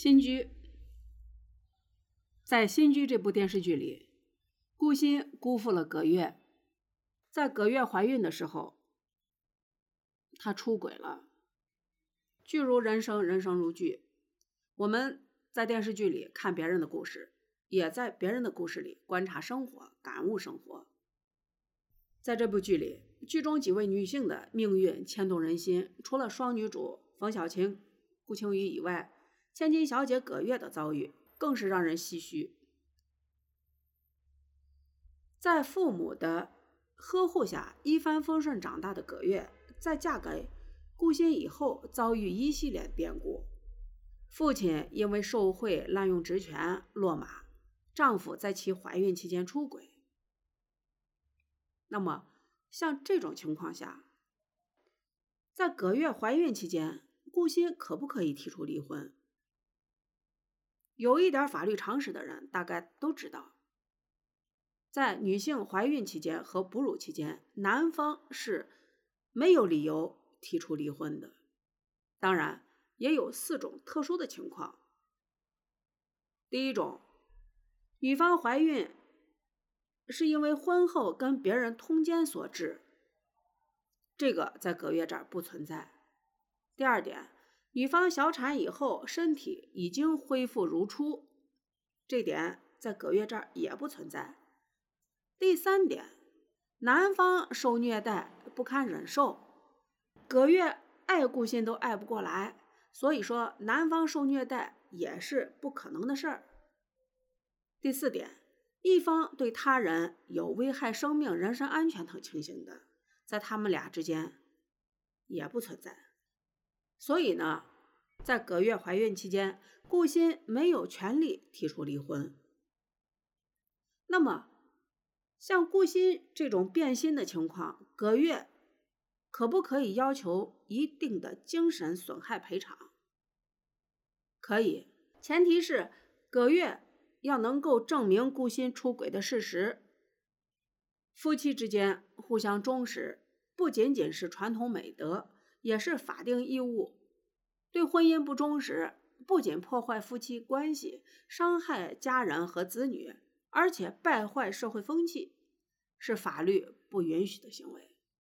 新居，在《新居》这部电视剧里，顾欣辜负了葛月，在葛月怀孕的时候，他出轨了。剧如人生，人生如剧。我们在电视剧里看别人的故事，也在别人的故事里观察生活，感悟生活。在这部剧里，剧中几位女性的命运牵动人心，除了双女主冯小晴、顾青雨以外。千金小姐葛月的遭遇更是让人唏嘘。在父母的呵护下一帆风顺长大的葛月，在嫁给顾欣以后遭遇一系列变故。父亲因为受贿滥用职权落马，丈夫在其怀孕期间出轨。那么，像这种情况下，在葛月怀孕期间，顾欣可不可以提出离婚？有一点法律常识的人大概都知道，在女性怀孕期间和哺乳期间，男方是没有理由提出离婚的。当然，也有四种特殊的情况。第一种，女方怀孕是因为婚后跟别人通奸所致，这个在葛月这儿不存在。第二点。女方小产以后，身体已经恢复如初，这点在葛月这儿也不存在。第三点，男方受虐待不堪忍受，葛月爱顾心都爱不过来，所以说男方受虐待也是不可能的事儿。第四点，一方对他人有危害生命、人身安全等情形的，在他们俩之间也不存在。所以呢，在葛月怀孕期间，顾欣没有权利提出离婚。那么，像顾欣这种变心的情况，葛月可不可以要求一定的精神损害赔偿？可以，前提是葛月要能够证明顾欣出轨的事实。夫妻之间互相忠实，不仅仅是传统美德。也是法定义务。对婚姻不忠实，不仅破坏夫妻关系，伤害家人和子女，而且败坏社会风气，是法律不允许的行为。